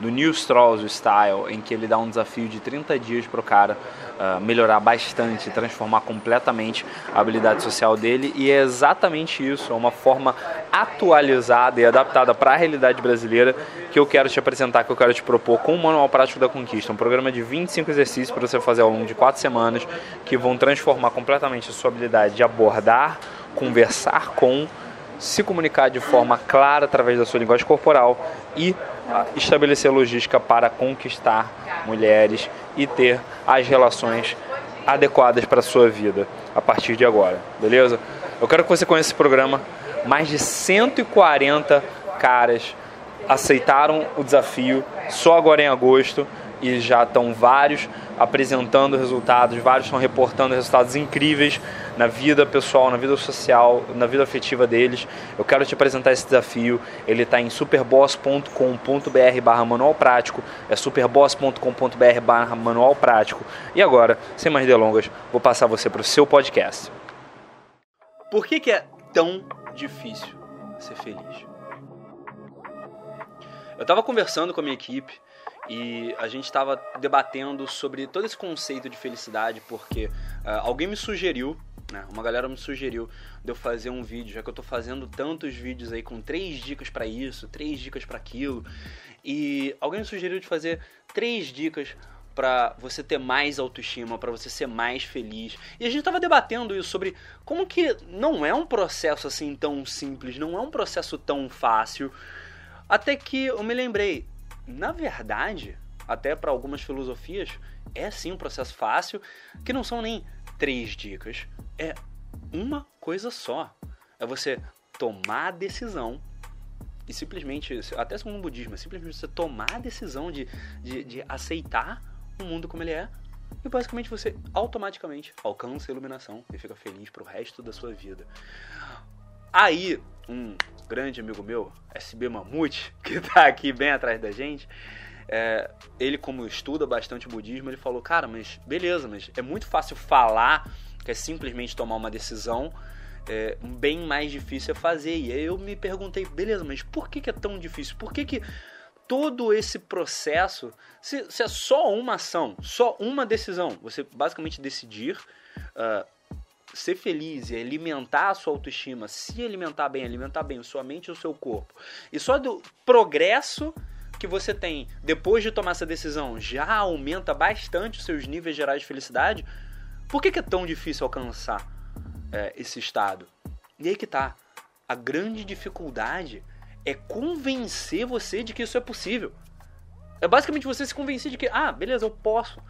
do Neil Strauss, o Style, em que ele dá um desafio de 30 dias para o cara uh, melhorar bastante, transformar completamente a habilidade social dele. E é exatamente isso, é uma forma atualizada e adaptada para a realidade brasileira que eu quero te apresentar, que eu quero te propor com o Manual Prático da Conquista. Um programa de 25 exercícios para você fazer ao longo de 4 semanas que vão transformar completamente a sua habilidade de abordar, conversar com se comunicar de forma clara através da sua linguagem corporal e estabelecer logística para conquistar mulheres e ter as relações adequadas para a sua vida a partir de agora, beleza? Eu quero que você conheça esse programa. Mais de 140 caras aceitaram o desafio só agora em agosto e já estão vários apresentando resultados, vários estão reportando resultados incríveis na vida pessoal, na vida social, na vida afetiva deles. Eu quero te apresentar esse desafio. Ele está em superboss.com.br barra manual prático. É superboss.com.br barra manual prático. E agora, sem mais delongas, vou passar você para o seu podcast. Por que, que é tão difícil ser feliz? Eu estava conversando com a minha equipe e a gente estava debatendo sobre todo esse conceito de felicidade, porque uh, alguém me sugeriu, né, uma galera me sugeriu de eu fazer um vídeo, já que eu estou fazendo tantos vídeos aí com três dicas para isso, três dicas para aquilo, e alguém me sugeriu de fazer três dicas para você ter mais autoestima, para você ser mais feliz. E a gente estava debatendo isso sobre como que não é um processo assim tão simples, não é um processo tão fácil. Até que eu me lembrei, na verdade, até para algumas filosofias, é sim um processo fácil, que não são nem três dicas, é uma coisa só. É você tomar a decisão e simplesmente, até segundo o budismo, é simplesmente você tomar a decisão de, de, de aceitar o mundo como ele é e basicamente você automaticamente alcança a iluminação e fica feliz pro resto da sua vida. Aí, um grande amigo meu, SB Mamute, que tá aqui bem atrás da gente, é, ele como estuda bastante budismo, ele falou, cara, mas beleza, mas é muito fácil falar que é simplesmente tomar uma decisão, é, bem mais difícil é fazer. E aí eu me perguntei, beleza, mas por que, que é tão difícil? Por que, que todo esse processo, se, se, é só uma ação, só uma decisão, você basicamente decidir uh, ser feliz e alimentar a sua autoestima, se alimentar bem, alimentar bem a sua mente e o seu corpo, e só do progresso que você tem depois de tomar essa decisão já aumenta bastante os seus níveis gerais de felicidade, por que, que é tão difícil alcançar é, esse estado? E aí que tá. A grande dificuldade é convencer você de que isso é possível. É basicamente você se convencer de que, ah, beleza, eu posso.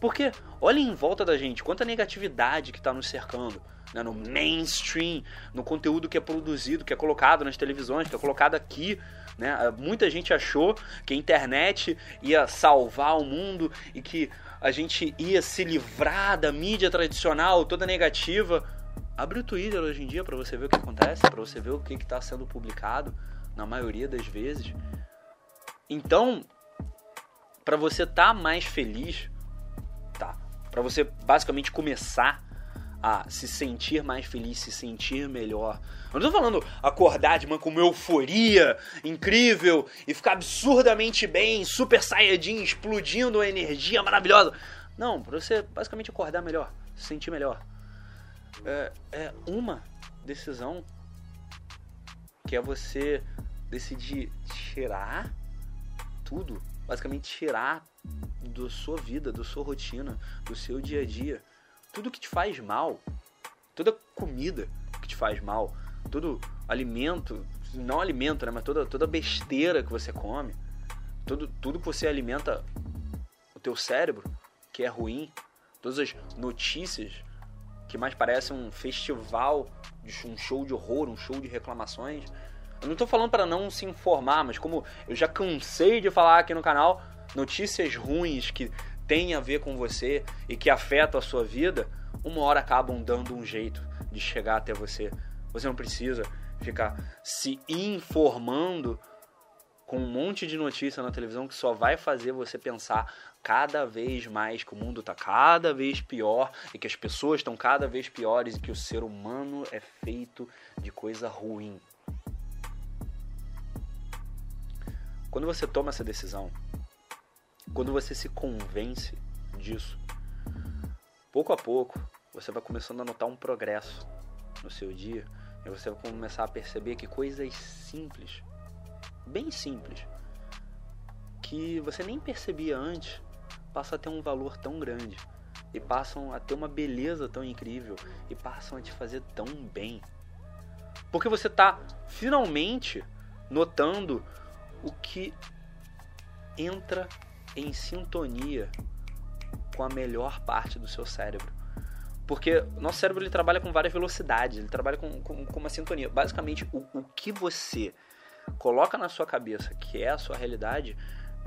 Porque olha em volta da gente quanta negatividade que está nos cercando. Né, no mainstream, no conteúdo que é produzido, que é colocado nas televisões, que é colocado aqui. Né? Muita gente achou que a internet ia salvar o mundo e que a gente ia se livrar da mídia tradicional, toda negativa. Abre o Twitter hoje em dia para você ver o que acontece, para você ver o que está sendo publicado, na maioria das vezes. Então, para você estar tá mais feliz, para você basicamente começar a se sentir mais feliz, se sentir melhor. Eu não tô falando acordar de manhã com uma euforia incrível e ficar absurdamente bem, super saiyajin, explodindo a energia maravilhosa. Não, para você basicamente acordar melhor, se sentir melhor. É, é uma decisão que é você decidir tirar tudo, basicamente tirar da sua vida, da sua rotina, do seu dia a dia. Tudo que te faz mal, toda comida que te faz mal, todo alimento, não alimento, né, mas toda, toda besteira que você come, tudo, tudo que você alimenta o teu cérebro, que é ruim, todas as notícias que mais parecem um festival, um show de horror, um show de reclamações. Eu não estou falando para não se informar, mas como eu já cansei de falar aqui no canal, notícias ruins que têm a ver com você e que afetam a sua vida, uma hora acabam dando um jeito de chegar até você. Você não precisa ficar se informando com um monte de notícia na televisão que só vai fazer você pensar cada vez mais que o mundo está cada vez pior e que as pessoas estão cada vez piores e que o ser humano é feito de coisa ruim. Quando você toma essa decisão, quando você se convence disso, pouco a pouco você vai começando a notar um progresso no seu dia e você vai começar a perceber que coisas simples bem simples, que você nem percebia antes, passam a ter um valor tão grande e passam a ter uma beleza tão incrível e passam a te fazer tão bem. Porque você está finalmente notando o que entra em sintonia com a melhor parte do seu cérebro. Porque nosso cérebro ele trabalha com várias velocidades, ele trabalha com, com, com uma sintonia. Basicamente, o, o que você coloca na sua cabeça que é a sua realidade,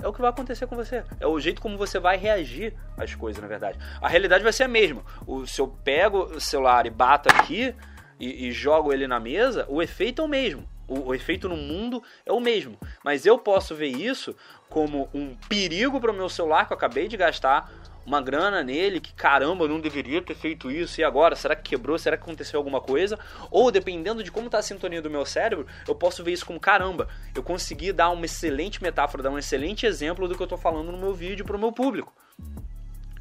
é o que vai acontecer com você. É o jeito como você vai reagir às coisas, na verdade. A realidade vai ser a mesma. O, se eu pego o celular e bato aqui e, e jogo ele na mesa, o efeito é o mesmo. O, o, efeito no mundo é o mesmo. Mas eu posso ver isso como um perigo para o meu celular que eu acabei de gastar uma grana nele, que caramba, eu não deveria ter feito isso, e agora? Será que quebrou? Será que aconteceu alguma coisa? Ou dependendo de como está a sintonia do meu cérebro, eu posso ver isso como caramba, eu consegui dar uma excelente metáfora, dar um excelente exemplo do que eu estou falando no meu vídeo para o meu público.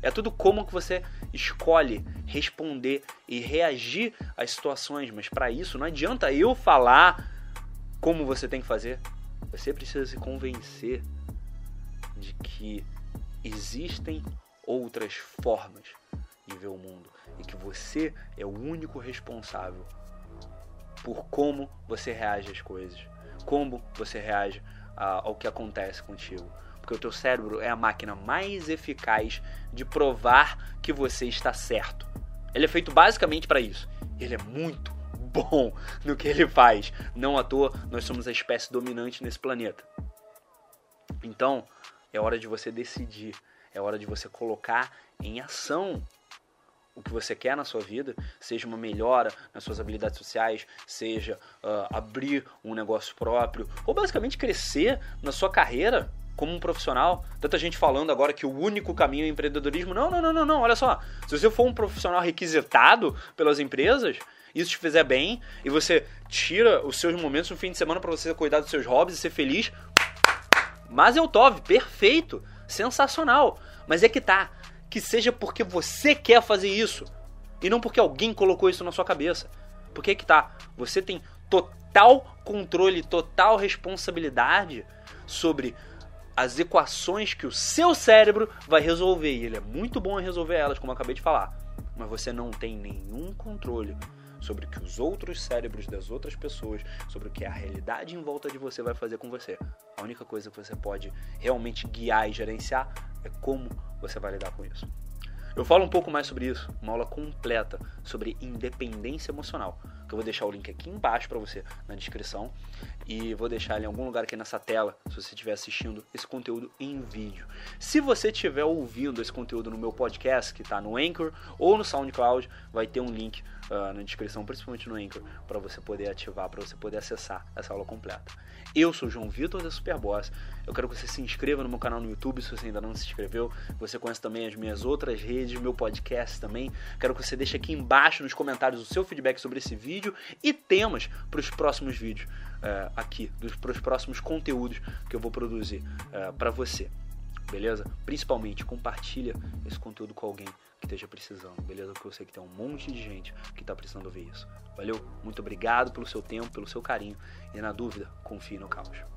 É tudo como que você escolhe responder e reagir às situações, mas para isso não adianta eu falar como você tem que fazer. Você precisa se convencer de que existem outras formas de ver o mundo e que você é o único responsável por como você reage às coisas, como você reage ao que acontece contigo. Porque o teu cérebro é a máquina mais eficaz de provar que você está certo. Ele é feito basicamente para isso. Ele é muito bom no que ele faz. Não à toa, nós somos a espécie dominante nesse planeta. Então, é hora de você decidir é hora de você colocar em ação o que você quer na sua vida, seja uma melhora nas suas habilidades sociais, seja uh, abrir um negócio próprio, ou basicamente crescer na sua carreira como um profissional. Tanta gente falando agora que o único caminho é empreendedorismo. Não, não, não, não, não. Olha só. Se você for um profissional requisitado pelas empresas, isso te fizer bem e você tira os seus momentos no fim de semana para você cuidar dos seus hobbies e ser feliz, mas eu tove, perfeito sensacional. Mas é que tá. Que seja porque você quer fazer isso. E não porque alguém colocou isso na sua cabeça. Porque é que tá. Você tem total controle, total responsabilidade sobre as equações que o seu cérebro vai resolver. E ele é muito bom em resolver elas, como eu acabei de falar. Mas você não tem nenhum controle sobre o que os outros cérebros das outras pessoas, sobre o que a realidade em volta de você vai fazer com você. A única coisa que você pode realmente guiar e gerenciar é como você vai lidar com isso. Eu falo um pouco mais sobre isso, uma aula completa sobre independência emocional, que eu vou deixar o link aqui embaixo para você na descrição e vou deixar em algum lugar aqui nessa tela, se você estiver assistindo esse conteúdo em vídeo. Se você estiver ouvindo esse conteúdo no meu podcast, que está no Anchor ou no SoundCloud, vai ter um link uh, na descrição, principalmente no Anchor, para você poder ativar, para você poder acessar essa aula completa. Eu sou o João Vitor da Superboss. Eu quero que você se inscreva no meu canal no YouTube se você ainda não se inscreveu. Você conhece também as minhas outras redes, meu podcast também. Quero que você deixe aqui embaixo nos comentários o seu feedback sobre esse vídeo e temas para os próximos vídeos uh, aqui, para os próximos conteúdos que eu vou produzir uh, para você beleza? Principalmente compartilha esse conteúdo com alguém que esteja precisando, beleza? Porque eu sei que tem um monte de gente que está precisando ouvir isso. Valeu? Muito obrigado pelo seu tempo, pelo seu carinho e na dúvida, confie no caos.